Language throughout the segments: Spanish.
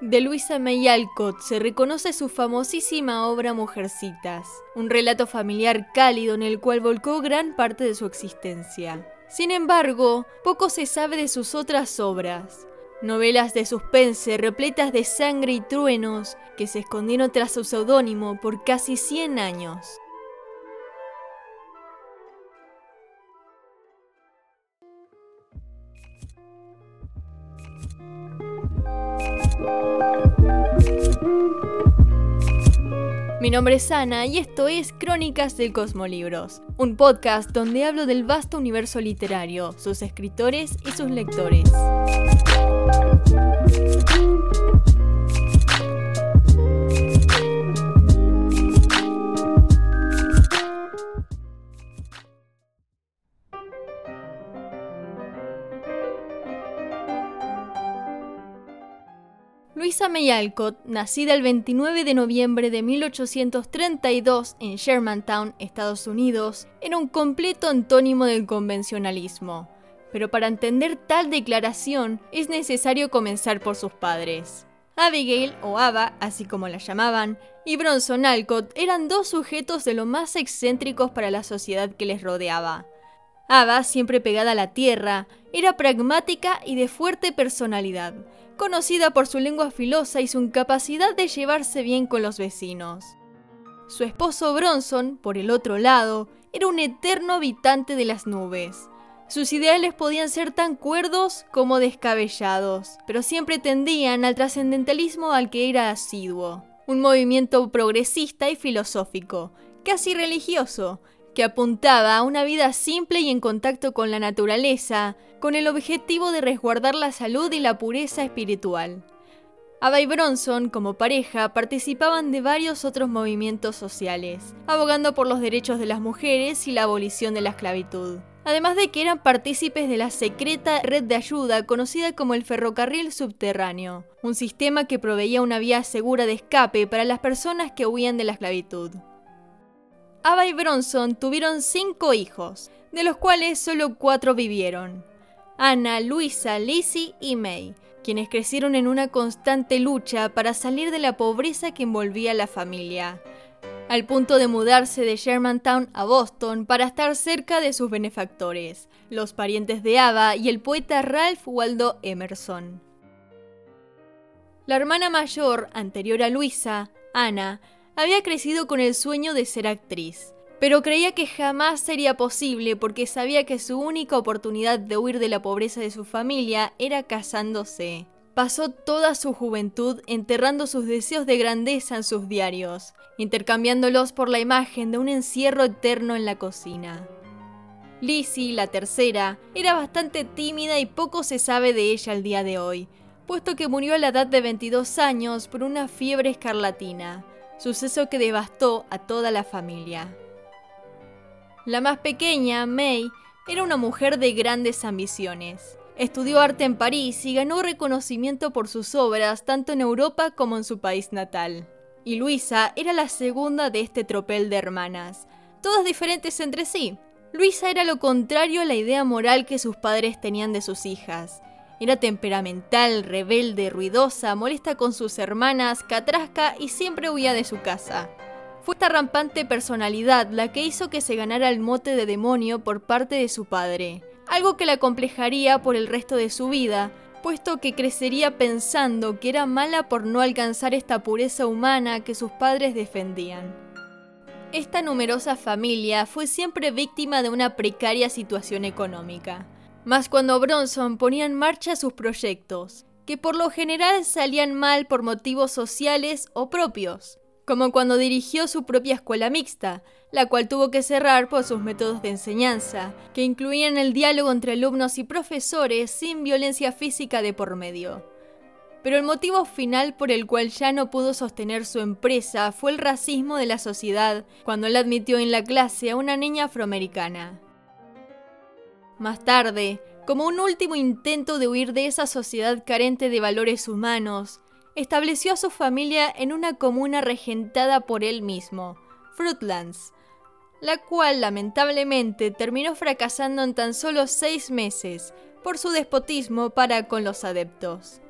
De Luisa May Alcott se reconoce su famosísima obra Mujercitas, un relato familiar cálido en el cual volcó gran parte de su existencia. Sin embargo, poco se sabe de sus otras obras, novelas de suspense repletas de sangre y truenos que se escondieron tras su seudónimo por casi 100 años. Mi nombre es Ana y esto es Crónicas del Cosmolibros, un podcast donde hablo del vasto universo literario, sus escritores y sus lectores. May Alcott, nacida el 29 de noviembre de 1832 en Shermantown, Estados Unidos, era un completo antónimo del convencionalismo. Pero para entender tal declaración es necesario comenzar por sus padres. Abigail, o Ava, así como la llamaban, y Bronson Alcott eran dos sujetos de lo más excéntricos para la sociedad que les rodeaba. Ava, siempre pegada a la tierra, era pragmática y de fuerte personalidad, conocida por su lengua filosa y su incapacidad de llevarse bien con los vecinos. Su esposo Bronson, por el otro lado, era un eterno habitante de las nubes. Sus ideales podían ser tan cuerdos como descabellados, pero siempre tendían al trascendentalismo al que era asiduo, un movimiento progresista y filosófico, casi religioso, que apuntaba a una vida simple y en contacto con la naturaleza, con el objetivo de resguardar la salud y la pureza espiritual. Y Bronson, como pareja, participaban de varios otros movimientos sociales, abogando por los derechos de las mujeres y la abolición de la esclavitud. Además de que eran partícipes de la secreta red de ayuda conocida como el ferrocarril subterráneo, un sistema que proveía una vía segura de escape para las personas que huían de la esclavitud. Ava y Bronson tuvieron cinco hijos, de los cuales solo cuatro vivieron. Anna, Luisa, Lizzie y May, quienes crecieron en una constante lucha para salir de la pobreza que envolvía a la familia, al punto de mudarse de Shermantown a Boston para estar cerca de sus benefactores, los parientes de Ava y el poeta Ralph Waldo Emerson. La hermana mayor, anterior a Luisa, Anna, había crecido con el sueño de ser actriz, pero creía que jamás sería posible porque sabía que su única oportunidad de huir de la pobreza de su familia era casándose. Pasó toda su juventud enterrando sus deseos de grandeza en sus diarios, intercambiándolos por la imagen de un encierro eterno en la cocina. Lizzie, la tercera, era bastante tímida y poco se sabe de ella al día de hoy, puesto que murió a la edad de 22 años por una fiebre escarlatina, suceso que devastó a toda la familia. La más pequeña, May, era una mujer de grandes ambiciones. Estudió arte en París y ganó reconocimiento por sus obras tanto en Europa como en su país natal. Y Luisa era la segunda de este tropel de hermanas, todas diferentes entre sí. Luisa era lo contrario a la idea moral que sus padres tenían de sus hijas, era temperamental, rebelde, ruidosa, molesta con sus hermanas, catrasca y siempre huía de su casa. Fue esta rampante personalidad la que hizo que se ganara el mote de demonio por parte de su padre, algo que la complejaría por el resto de su vida, puesto que crecería pensando que era mala por no alcanzar esta pureza humana que sus padres defendían. Esta numerosa familia fue siempre víctima de una precaria situación económica más cuando Bronson ponía en marcha sus proyectos, que por lo general salían mal por motivos sociales o propios, como cuando dirigió su propia escuela mixta, la cual tuvo que cerrar por sus métodos de enseñanza, que incluían el diálogo entre alumnos y profesores sin violencia física de por medio. Pero el motivo final por el cual ya no pudo sostener su empresa fue el racismo de la sociedad cuando él admitió en la clase a una niña afroamericana. Más tarde, como un último intento de huir de esa sociedad carente de valores humanos, estableció a su familia en una comuna regentada por él mismo, Fruitlands, la cual lamentablemente terminó fracasando en tan solo seis meses por su despotismo para con los adeptos.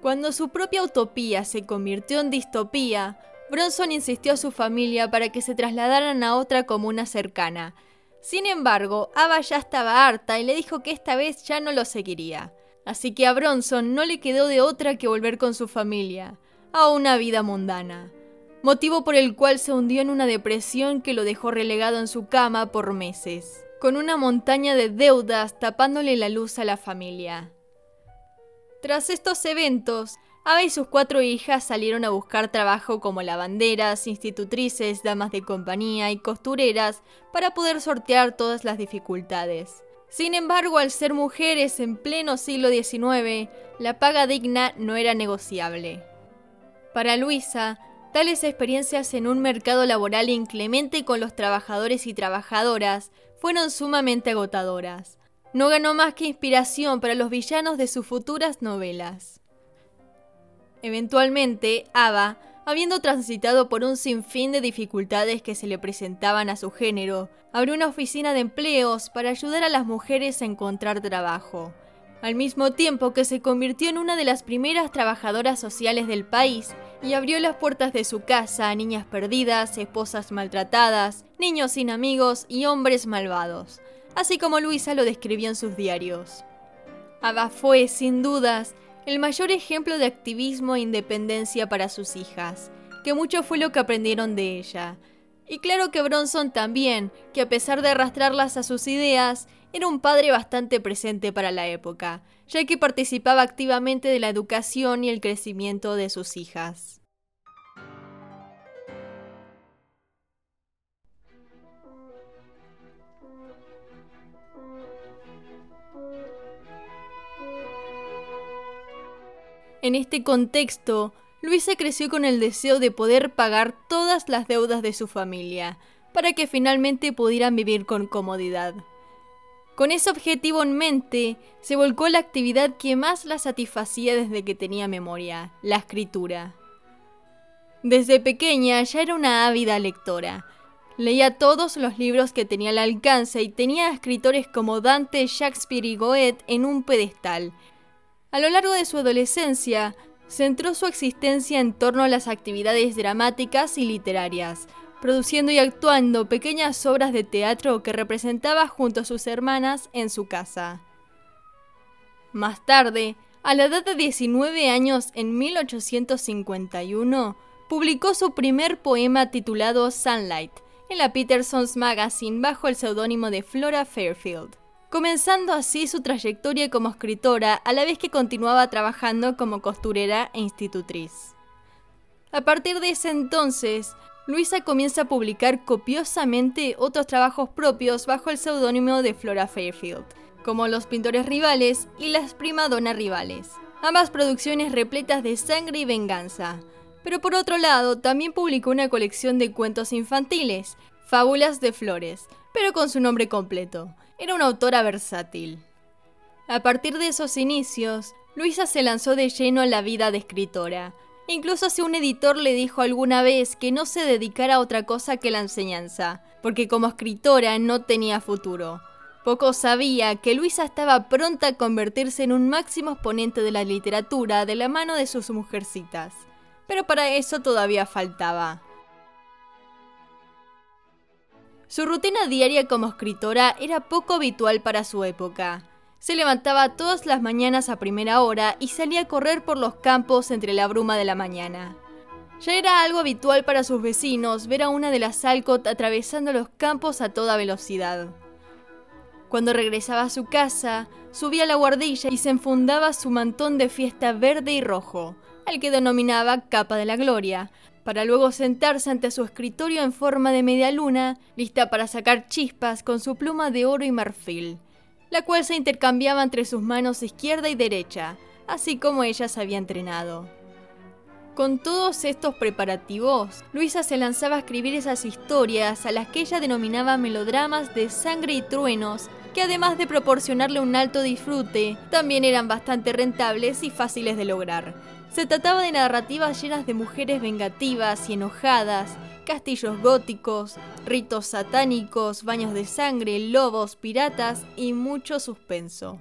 Cuando su propia utopía se convirtió en distopía, Bronson insistió a su familia para que se trasladaran a otra comuna cercana. Sin embargo, Ava ya estaba harta y le dijo que esta vez ya no lo seguiría. Así que a Bronson no le quedó de otra que volver con su familia, a una vida mundana, motivo por el cual se hundió en una depresión que lo dejó relegado en su cama por meses, con una montaña de deudas tapándole la luz a la familia. Tras estos eventos, Ava y sus cuatro hijas salieron a buscar trabajo como lavanderas, institutrices, damas de compañía y costureras para poder sortear todas las dificultades. Sin embargo, al ser mujeres en pleno siglo XIX, la paga digna no era negociable. Para Luisa, tales experiencias en un mercado laboral inclemente con los trabajadores y trabajadoras fueron sumamente agotadoras. No ganó más que inspiración para los villanos de sus futuras novelas. Eventualmente, Ava, habiendo transitado por un sinfín de dificultades que se le presentaban a su género, abrió una oficina de empleos para ayudar a las mujeres a encontrar trabajo, al mismo tiempo que se convirtió en una de las primeras trabajadoras sociales del país y abrió las puertas de su casa a niñas perdidas, esposas maltratadas, niños sin amigos y hombres malvados, así como Luisa lo describió en sus diarios. Ava fue, sin dudas, el mayor ejemplo de activismo e independencia para sus hijas, que mucho fue lo que aprendieron de ella. Y claro que Bronson también, que a pesar de arrastrarlas a sus ideas, era un padre bastante presente para la época, ya que participaba activamente de la educación y el crecimiento de sus hijas. En este contexto, Luisa creció con el deseo de poder pagar todas las deudas de su familia, para que finalmente pudieran vivir con comodidad. Con ese objetivo en mente, se volcó la actividad que más la satisfacía desde que tenía memoria, la escritura. Desde pequeña ya era una ávida lectora. Leía todos los libros que tenía al alcance y tenía a escritores como Dante, Shakespeare y Goethe en un pedestal, a lo largo de su adolescencia, centró su existencia en torno a las actividades dramáticas y literarias, produciendo y actuando pequeñas obras de teatro que representaba junto a sus hermanas en su casa. Más tarde, a la edad de 19 años, en 1851, publicó su primer poema titulado Sunlight en la Peterson's Magazine bajo el seudónimo de Flora Fairfield comenzando así su trayectoria como escritora a la vez que continuaba trabajando como costurera e institutriz. A partir de ese entonces, Luisa comienza a publicar copiosamente otros trabajos propios bajo el seudónimo de Flora Fairfield, como Los pintores rivales y Las primadonas rivales, ambas producciones repletas de sangre y venganza. Pero por otro lado, también publicó una colección de cuentos infantiles, Fábulas de Flores, pero con su nombre completo, era una autora versátil. A partir de esos inicios, Luisa se lanzó de lleno a la vida de escritora. Incluso si un editor le dijo alguna vez que no se dedicara a otra cosa que la enseñanza, porque como escritora no tenía futuro. Poco sabía que Luisa estaba pronta a convertirse en un máximo exponente de la literatura de la mano de sus mujercitas. Pero para eso todavía faltaba. Su rutina diaria como escritora era poco habitual para su época. Se levantaba todas las mañanas a primera hora y salía a correr por los campos entre la bruma de la mañana. Ya era algo habitual para sus vecinos ver a una de las Alcott atravesando los campos a toda velocidad. Cuando regresaba a su casa, subía a la guardilla y se enfundaba su mantón de fiesta verde y rojo, al que denominaba capa de la gloria, para luego sentarse ante su escritorio en forma de media luna, lista para sacar chispas con su pluma de oro y marfil, la cual se intercambiaba entre sus manos izquierda y derecha, así como ella se había entrenado. Con todos estos preparativos, Luisa se lanzaba a escribir esas historias a las que ella denominaba melodramas de sangre y truenos, que además de proporcionarle un alto disfrute, también eran bastante rentables y fáciles de lograr se trataba de narrativas llenas de mujeres vengativas y enojadas, castillos góticos, ritos satánicos, baños de sangre, lobos, piratas y mucho suspenso.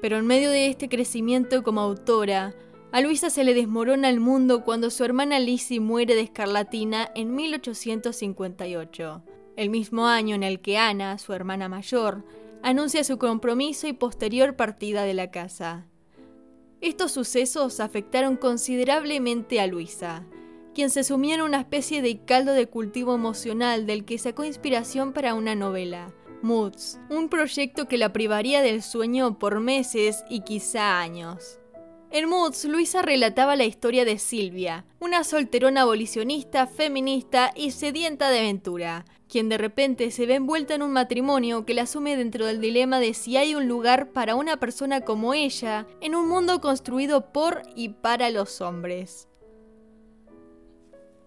Pero en medio de este crecimiento como autora, a Luisa se le desmorona el mundo cuando su hermana Lizzie muere de escarlatina en 1858 el mismo año en el que Ana, su hermana mayor, anuncia su compromiso y posterior partida de la casa. Estos sucesos afectaron considerablemente a Luisa, quien se sumió en una especie de caldo de cultivo emocional del que sacó inspiración para una novela, Moods, un proyecto que la privaría del sueño por meses y quizá años. En Moods, Luisa relataba la historia de Silvia, una solterona abolicionista, feminista y sedienta de aventura, quien de repente se ve envuelta en un matrimonio que la asume dentro del dilema de si hay un lugar para una persona como ella en un mundo construido por y para los hombres.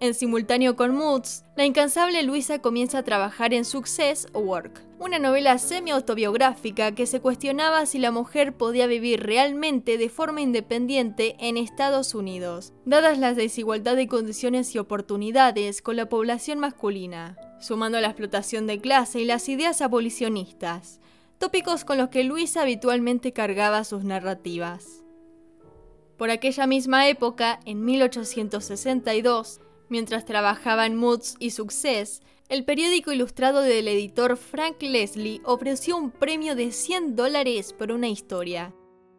En simultáneo con Moods, la incansable Luisa comienza a trabajar en Success Work, una novela semi-autobiográfica que se cuestionaba si la mujer podía vivir realmente de forma independiente en Estados Unidos, dadas las desigualdad de condiciones y oportunidades con la población masculina, sumando la explotación de clase y las ideas abolicionistas, tópicos con los que Luisa habitualmente cargaba sus narrativas. Por aquella misma época, en 1862, Mientras trabajaba en Moods y Success, el periódico ilustrado del editor Frank Leslie ofreció un premio de 100 dólares por una historia,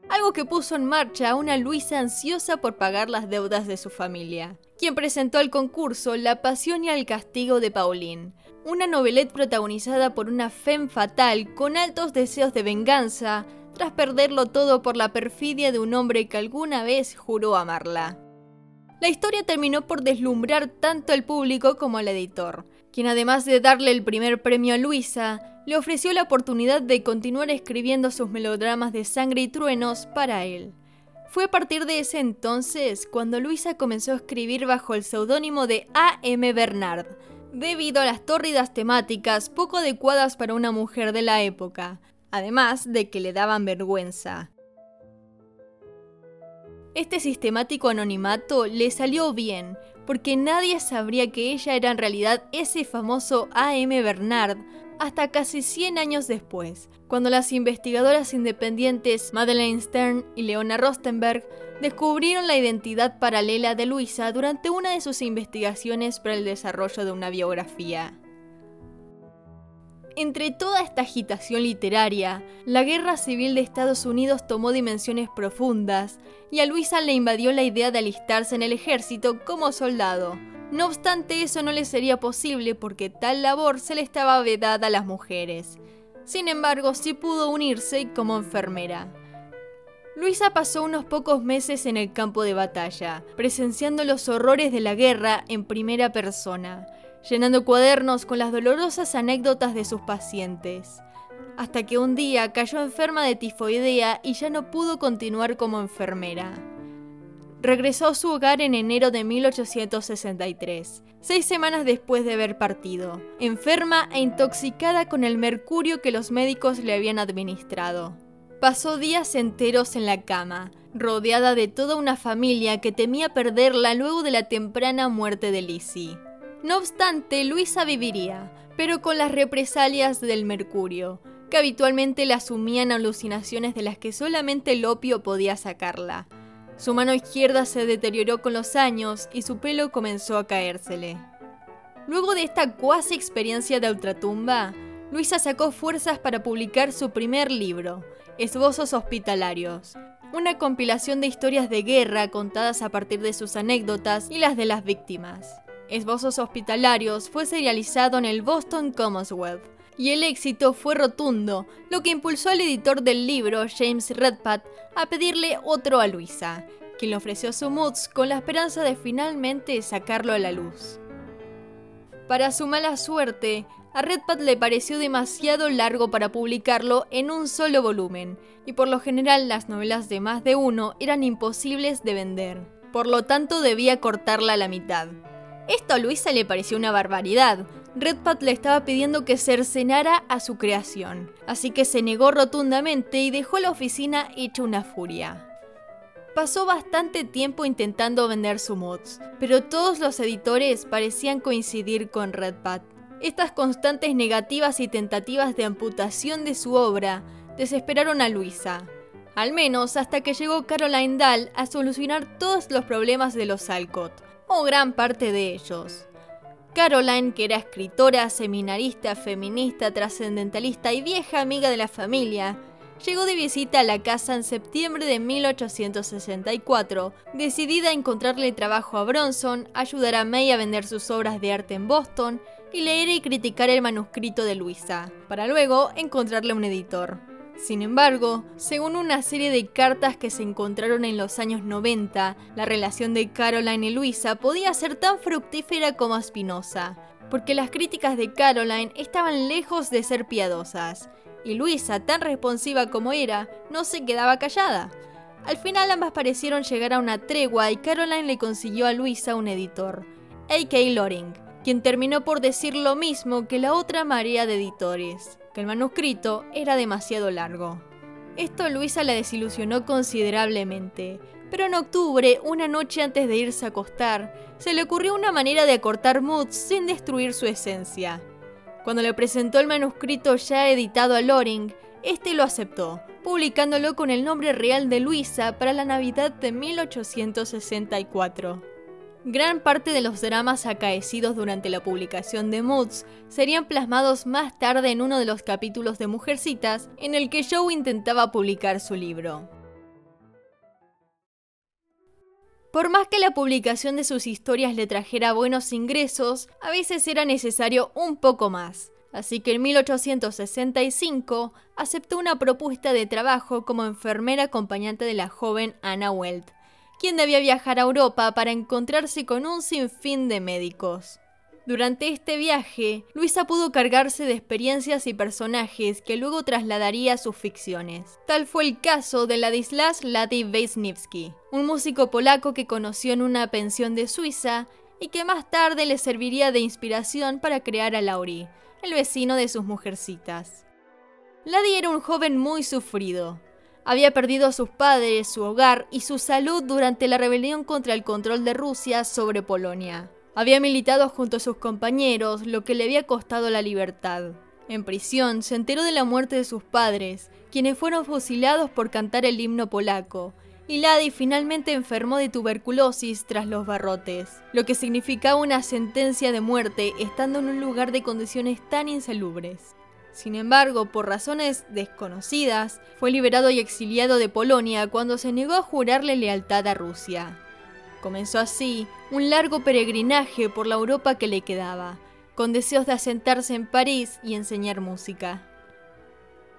algo que puso en marcha a una Luisa ansiosa por pagar las deudas de su familia, quien presentó al concurso La pasión y el castigo de Pauline, una novelette protagonizada por una femme fatal con altos deseos de venganza tras perderlo todo por la perfidia de un hombre que alguna vez juró amarla. La historia terminó por deslumbrar tanto al público como al editor, quien además de darle el primer premio a Luisa, le ofreció la oportunidad de continuar escribiendo sus melodramas de sangre y truenos para él. Fue a partir de ese entonces cuando Luisa comenzó a escribir bajo el seudónimo de A.M. Bernard, debido a las tórridas temáticas poco adecuadas para una mujer de la época, además de que le daban vergüenza. Este sistemático anonimato le salió bien, porque nadie sabría que ella era en realidad ese famoso A.M. Bernard hasta casi 100 años después, cuando las investigadoras independientes Madeleine Stern y Leona Rostenberg descubrieron la identidad paralela de Luisa durante una de sus investigaciones para el desarrollo de una biografía. Entre toda esta agitación literaria, la guerra civil de Estados Unidos tomó dimensiones profundas y a Luisa le invadió la idea de alistarse en el ejército como soldado. No obstante, eso no le sería posible porque tal labor se le estaba vedada a las mujeres. Sin embargo, sí pudo unirse como enfermera. Luisa pasó unos pocos meses en el campo de batalla, presenciando los horrores de la guerra en primera persona llenando cuadernos con las dolorosas anécdotas de sus pacientes, hasta que un día cayó enferma de tifoidea y ya no pudo continuar como enfermera. Regresó a su hogar en enero de 1863, seis semanas después de haber partido, enferma e intoxicada con el mercurio que los médicos le habían administrado. Pasó días enteros en la cama, rodeada de toda una familia que temía perderla luego de la temprana muerte de Lizzie. No obstante, Luisa viviría, pero con las represalias del mercurio, que habitualmente la sumían alucinaciones de las que solamente el opio podía sacarla. Su mano izquierda se deterioró con los años y su pelo comenzó a caérsele. Luego de esta cuasi experiencia de ultratumba, Luisa sacó fuerzas para publicar su primer libro, Esbozos Hospitalarios, una compilación de historias de guerra contadas a partir de sus anécdotas y las de las víctimas. Esbozos Hospitalarios fue serializado en el Boston Commonwealth y el éxito fue rotundo, lo que impulsó al editor del libro, James Redpath, a pedirle otro a Luisa, quien le ofreció su moods con la esperanza de finalmente sacarlo a la luz. Para su mala suerte, a Redpath le pareció demasiado largo para publicarlo en un solo volumen, y por lo general las novelas de más de uno eran imposibles de vender. Por lo tanto debía cortarla a la mitad. Esto a Luisa le pareció una barbaridad. Redpath le estaba pidiendo que cercenara a su creación, así que se negó rotundamente y dejó la oficina hecha una furia. Pasó bastante tiempo intentando vender su mods, pero todos los editores parecían coincidir con Redpath. Estas constantes negativas y tentativas de amputación de su obra desesperaron a Luisa, Al menos hasta que llegó Caroline Dahl a solucionar todos los problemas de los Alcott, o gran parte de ellos. Caroline, que era escritora, seminarista, feminista, trascendentalista y vieja amiga de la familia, llegó de visita a la casa en septiembre de 1864, decidida a encontrarle trabajo a Bronson, ayudar a May a vender sus obras de arte en Boston y leer y criticar el manuscrito de Luisa, para luego encontrarle un editor. Sin embargo, según una serie de cartas que se encontraron en los años 90, la relación de Caroline y Luisa podía ser tan fructífera como espinosa, porque las críticas de Caroline estaban lejos de ser piadosas, y Luisa, tan responsiva como era, no se quedaba callada. Al final ambas parecieron llegar a una tregua y Caroline le consiguió a Luisa un editor, A.K. Loring, quien terminó por decir lo mismo que la otra marea de editores, que el manuscrito era demasiado largo. Esto Luisa la desilusionó considerablemente, pero en octubre, una noche antes de irse a acostar, se le ocurrió una manera de acortar moods sin destruir su esencia. Cuando le presentó el manuscrito ya editado a Loring, este lo aceptó, publicándolo con el nombre real de Luisa para la Navidad de 1864. Gran parte de los dramas acaecidos durante la publicación de Moods serían plasmados más tarde en uno de los capítulos de Mujercitas en el que Joe intentaba publicar su libro. Por más que la publicación de sus historias le trajera buenos ingresos, a veces era necesario un poco más. Así que en 1865 aceptó una propuesta de trabajo como enfermera acompañante de la joven Anna Welt, quien debía viajar a Europa para encontrarse con un sinfín de médicos. Durante este viaje, Luisa pudo cargarse de experiencias y personajes que luego trasladaría a sus ficciones. Tal fue el caso de Ladislas Lady Wisniewski, un músico polaco que conoció en una pensión de Suiza y que más tarde le serviría de inspiración para crear a Laurie, el vecino de sus mujercitas. Ladi era un joven muy sufrido. Había perdido a sus padres, su hogar y su salud durante la rebelión contra el control de Rusia sobre Polonia. Había militado junto a sus compañeros, lo que le había costado la libertad. En prisión se enteró de la muerte de sus padres, quienes fueron fusilados por cantar el himno polaco, y Ladi finalmente enfermó de tuberculosis tras los barrotes, lo que significaba una sentencia de muerte estando en un lugar de condiciones tan insalubres. Sin embargo, por razones desconocidas, fue liberado y exiliado de Polonia cuando se negó a jurarle lealtad a Rusia. Comenzó así un largo peregrinaje por la Europa que le quedaba, con deseos de asentarse en París y enseñar música.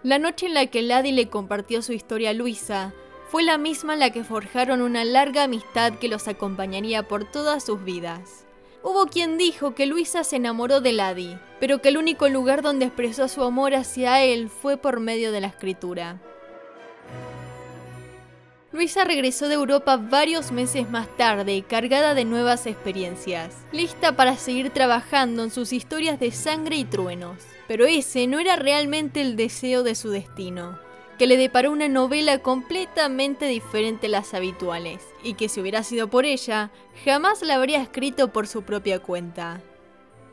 La noche en la que Ladi le compartió su historia a Luisa fue la misma en la que forjaron una larga amistad que los acompañaría por todas sus vidas. Hubo quien dijo que Luisa se enamoró de Ladi, pero que el único lugar donde expresó su amor hacia él fue por medio de la escritura. Luisa regresó de Europa varios meses más tarde, cargada de nuevas experiencias, lista para seguir trabajando en sus historias de sangre y truenos. Pero ese no era realmente el deseo de su destino, que le deparó una novela completamente diferente a las habituales, y que si hubiera sido por ella, jamás la habría escrito por su propia cuenta.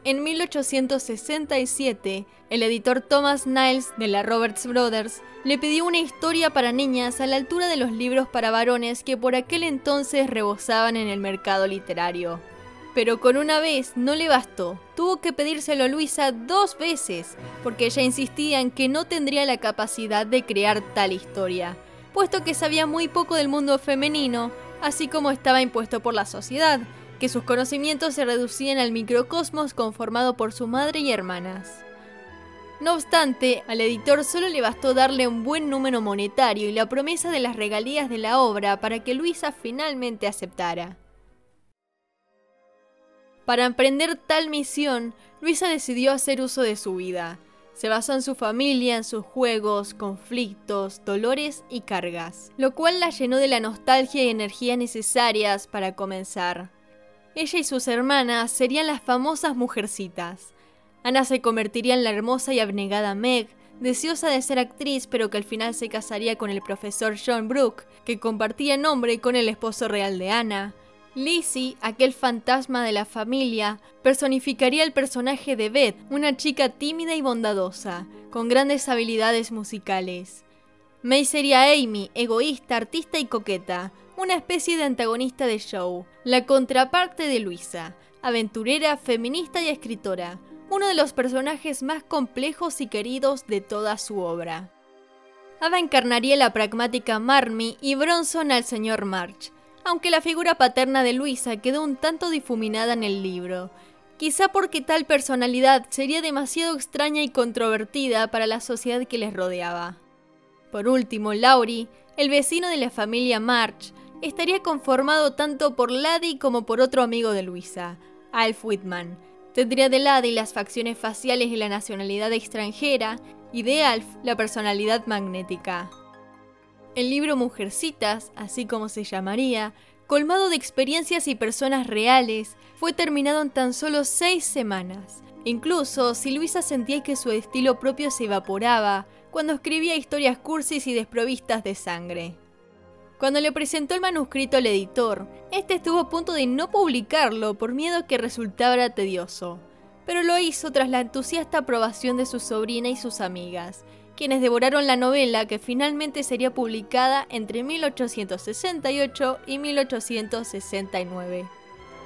En 1867, el editor Thomas Niles de la Roberts Brothers le pidió una historia para niñas a la altura de los libros para varones que por aquel entonces rebosaban en el mercado literario. Pero con una vez no le bastó, tuvo que pedírselo a Luisa dos veces, porque ella insistía en que no tendría la capacidad de crear tal historia, puesto que sabía muy poco del mundo femenino, así como estaba impuesto por la sociedad, que sus conocimientos se reducían al microcosmos conformado por su madre y hermanas. No obstante, al editor solo le bastó darle un buen número monetario y la promesa de las regalías de la obra para que Luisa finalmente aceptara. Para emprender tal misión, Luisa decidió hacer uso de su vida. Se basó en su familia, en sus juegos, conflictos, dolores y cargas, lo cual la llenó de la nostalgia y energía necesarias para comenzar. Ella y sus hermanas serían las famosas mujercitas. Ana se convertiría en la hermosa y abnegada Meg, deseosa de ser actriz pero que al final se casaría con el profesor John Brooke, que compartía nombre con el esposo real de Ana. Lizzie, aquel fantasma de la familia, personificaría el personaje de Beth, una chica tímida y bondadosa, con grandes habilidades musicales. May sería Amy, egoísta, artista y coqueta, una especie de antagonista de show, la contraparte de Luisa, aventurera, feminista y escritora, uno de los personajes más complejos y queridos de toda su obra. Ava encarnaría la pragmática Marmee y Bronson al señor March, aunque la figura paterna de Luisa quedó un tanto difuminada en el libro, quizá porque tal personalidad sería demasiado extraña y controvertida para la sociedad que les rodeaba. Por último, Laurie, el vecino de la familia March, estaría conformado tanto por Laddie como por otro amigo de Luisa, Alf Whitman. Tendría de Laddie las facciones faciales y la nacionalidad extranjera, y de Alf la personalidad magnética. El libro Mujercitas, así como se llamaría, colmado de experiencias y personas reales, fue terminado en tan solo seis semanas. Incluso si Luisa sentía que su estilo propio se evaporaba cuando escribía historias cursis y desprovistas de sangre. Cuando le presentó el manuscrito al editor, este estuvo a punto de no publicarlo por miedo que resultara tedioso, pero lo hizo tras la entusiasta aprobación de su sobrina y sus amigas, quienes devoraron la novela que finalmente sería publicada entre 1868 y 1869.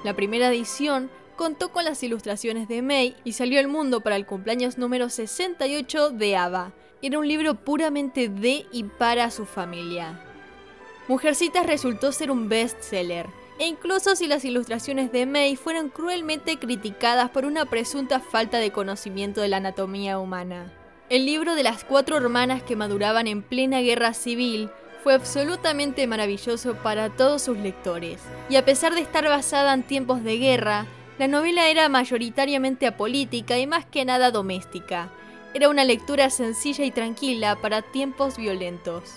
La primera edición contó con las ilustraciones de May y salió al mundo para el cumpleaños número 68 de Ava. Era un libro puramente de y para su familia. Mujercitas resultó ser un bestseller, e incluso si las ilustraciones de May fueron cruelmente criticadas por una presunta falta de conocimiento de la anatomía humana. El libro de las cuatro hermanas que maduraban en plena guerra civil fue absolutamente maravilloso para todos sus lectores, y a pesar de estar basada en tiempos de guerra, la novela era mayoritariamente apolítica y más que nada doméstica. Era una lectura sencilla y tranquila para tiempos violentos.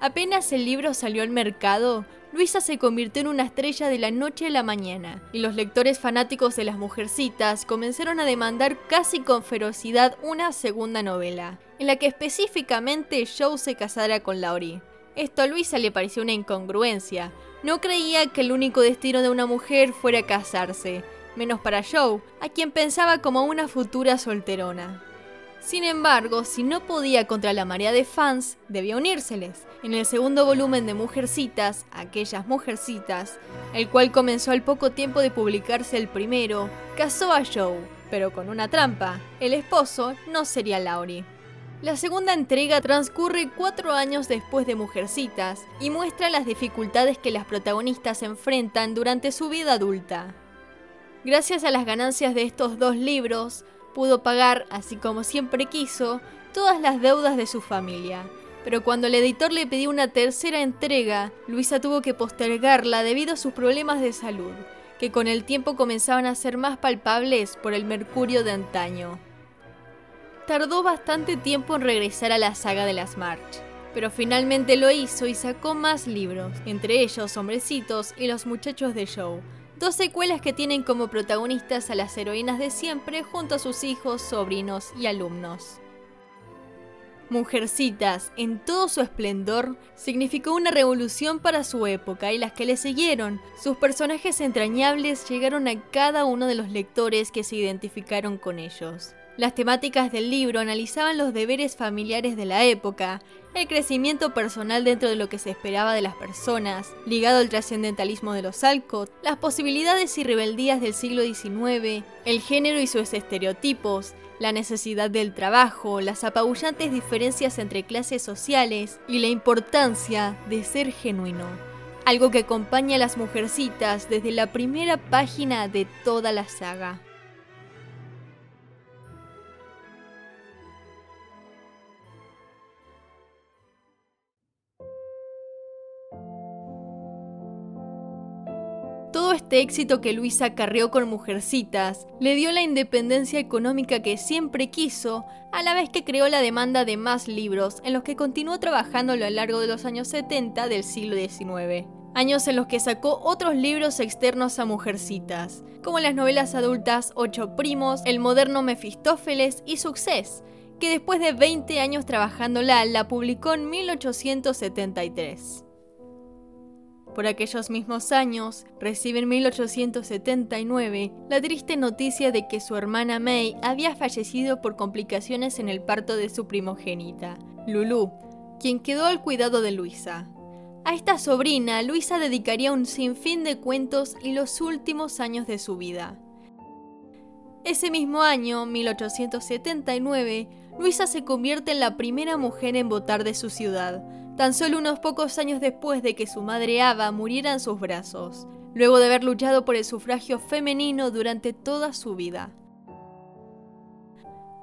Apenas el libro salió al mercado, Luisa se convirtió en una estrella de la noche a la mañana, y los lectores fanáticos de las mujercitas comenzaron a demandar casi con ferocidad una segunda novela, en la que específicamente Joe se casara con Laurie. Esto a Luisa le pareció una incongruencia. No creía que el único destino de una mujer fuera casarse, menos para Joe, a quien pensaba como una futura solterona. Sin embargo, si no podía contra la marea de fans, debía unírseles. En el segundo volumen de Mujercitas, Aquellas Mujercitas, el cual comenzó al poco tiempo de publicarse el primero, casó a Joe, pero con una trampa. El esposo no sería Laurie. La segunda entrega transcurre cuatro años después de Mujercitas y muestra las dificultades que las protagonistas enfrentan durante su vida adulta. Gracias a las ganancias de estos dos libros, pudo pagar, así como siempre quiso, todas las deudas de su familia. Pero cuando el editor le pidió una tercera entrega, Luisa tuvo que postergarla debido a sus problemas de salud, que con el tiempo comenzaban a ser más palpables por el mercurio de antaño. Tardó bastante tiempo en regresar a la saga de las March, pero finalmente lo hizo y sacó más libros, entre ellos Hombrecitos y Los Muchachos de Show, Dos secuelas que tienen como protagonistas a las heroínas de siempre junto a sus hijos, sobrinos y alumnos. Mujercitas, en todo su esplendor, significó una revolución para su época y las que le siguieron. Sus personajes entrañables llegaron a cada uno de los lectores que se identificaron con ellos. Las temáticas del libro analizaban los deberes familiares de la época, el crecimiento personal dentro de lo que se esperaba de las personas, ligado al trascendentalismo de los Alcott, las posibilidades y rebeldías del siglo XIX, el género y sus estereotipos, la necesidad del trabajo, las apabullantes diferencias entre clases sociales y la importancia de ser genuino. Algo que acompaña a las mujercitas desde la primera página de toda la saga. Este éxito que Luisa acarreó con Mujercitas le dio la independencia económica que siempre quiso, a la vez que creó la demanda de más libros, en los que continuó trabajando a lo largo de los años 70 del siglo XIX. Años en los que sacó otros libros externos a Mujercitas, como las novelas adultas Ocho Primos, El moderno Mefistófeles y Success, que después de 20 años trabajándola la publicó en 1873. Por aquellos mismos años, recibe en 1879 la triste noticia de que su hermana May había fallecido por complicaciones en el parto de su primogénita, Lulu, quien quedó al cuidado de Luisa. A esta sobrina, Luisa dedicaría un sinfín de cuentos y los últimos años de su vida. Ese mismo año, 1879, Luisa se convierte en la primera mujer en votar de su ciudad, tan solo unos pocos años después de que su madre Ava muriera en sus brazos, luego de haber luchado por el sufragio femenino durante toda su vida.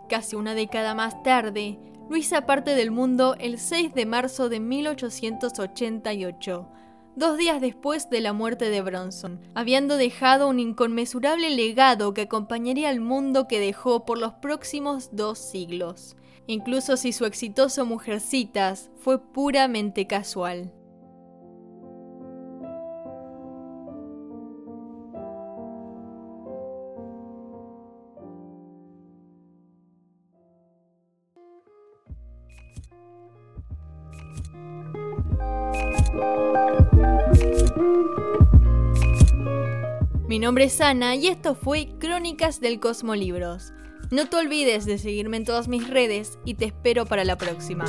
Casi una década más tarde, Luisa parte del mundo el 6 de marzo de 1888, dos días después de la muerte de Bronson, habiendo dejado un inconmensurable legado que acompañaría al mundo que dejó por los próximos dos siglos, incluso si su exitoso Mujercitas fue puramente casual. Mi nombre es Ana y esto fue Crónicas del Cosmolibros. No te olvides de seguirme en todas mis redes y te espero para la próxima.